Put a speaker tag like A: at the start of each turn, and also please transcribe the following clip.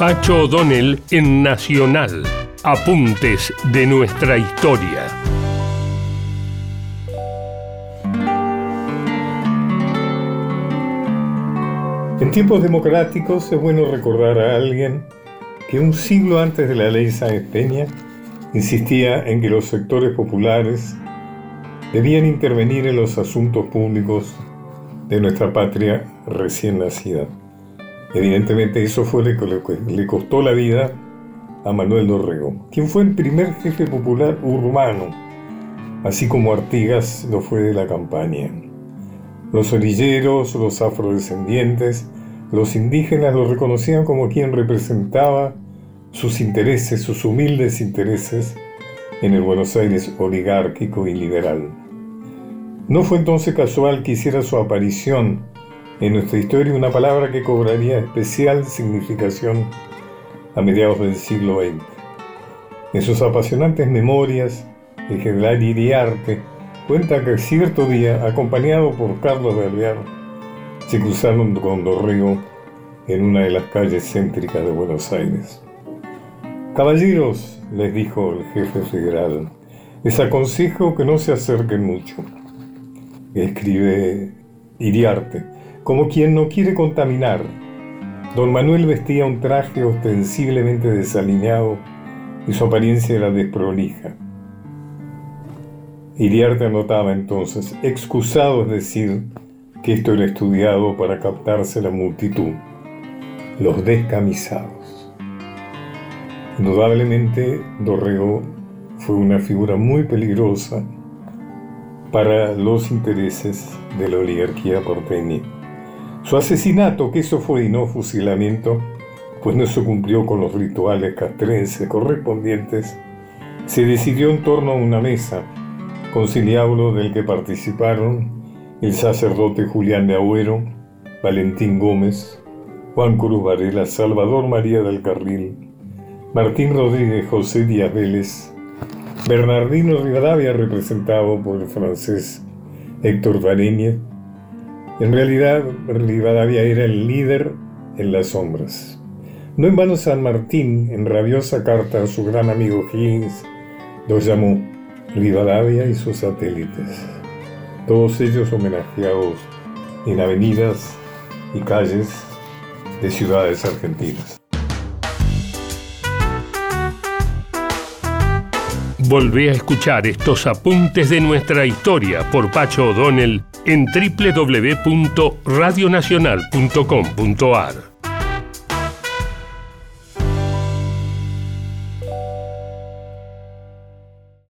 A: Pacho O'Donnell en Nacional. Apuntes de nuestra historia.
B: En tiempos democráticos es bueno recordar a alguien que un siglo antes de la ley Sáenz insistía en que los sectores populares debían intervenir en los asuntos públicos de nuestra patria recién nacida. Evidentemente eso fue lo que le costó la vida a Manuel Dorrego, quien fue el primer jefe popular urbano, así como Artigas lo fue de la campaña. Los orilleros, los afrodescendientes, los indígenas lo reconocían como quien representaba sus intereses, sus humildes intereses en el Buenos Aires oligárquico y liberal. No fue entonces casual que hiciera su aparición en nuestra historia una palabra que cobraría especial significación a mediados del siglo XX. En sus apasionantes memorias, el general Iriarte cuenta que cierto día, acompañado por Carlos de Alvear, se cruzaron con Dorrego en una de las calles céntricas de Buenos Aires. Caballeros, les dijo el jefe federal, les aconsejo que no se acerquen mucho. Escribe Iriarte, como quien no quiere contaminar. Don Manuel vestía un traje ostensiblemente desalineado y su apariencia era desprolija. Iriarte anotaba entonces, excusado es decir, que esto era estudiado para captarse la multitud, los descamisados. Indudablemente, Dorrego fue una figura muy peligrosa para los intereses de la oligarquía porteña. Su asesinato, que eso fue y no fusilamiento, pues no se cumplió con los rituales castrenses correspondientes, se decidió en torno a una mesa conciliábulo del que participaron el sacerdote Julián de Agüero, Valentín Gómez, Juan Cruz Varela, Salvador María del Carril, Martín Rodríguez José Díaz Vélez, Bernardino Rivadavia representado por el francés Héctor Vareñez. En realidad, Rivadavia era el líder en las sombras. No en vano San Martín, en rabiosa carta a su gran amigo Higgins, los llamó Rivadavia y sus satélites, todos ellos homenajeados en avenidas y calles de ciudades argentinas.
A: Volvé a escuchar estos apuntes de nuestra historia por Pacho O'Donnell en www.radionacional.com.ar.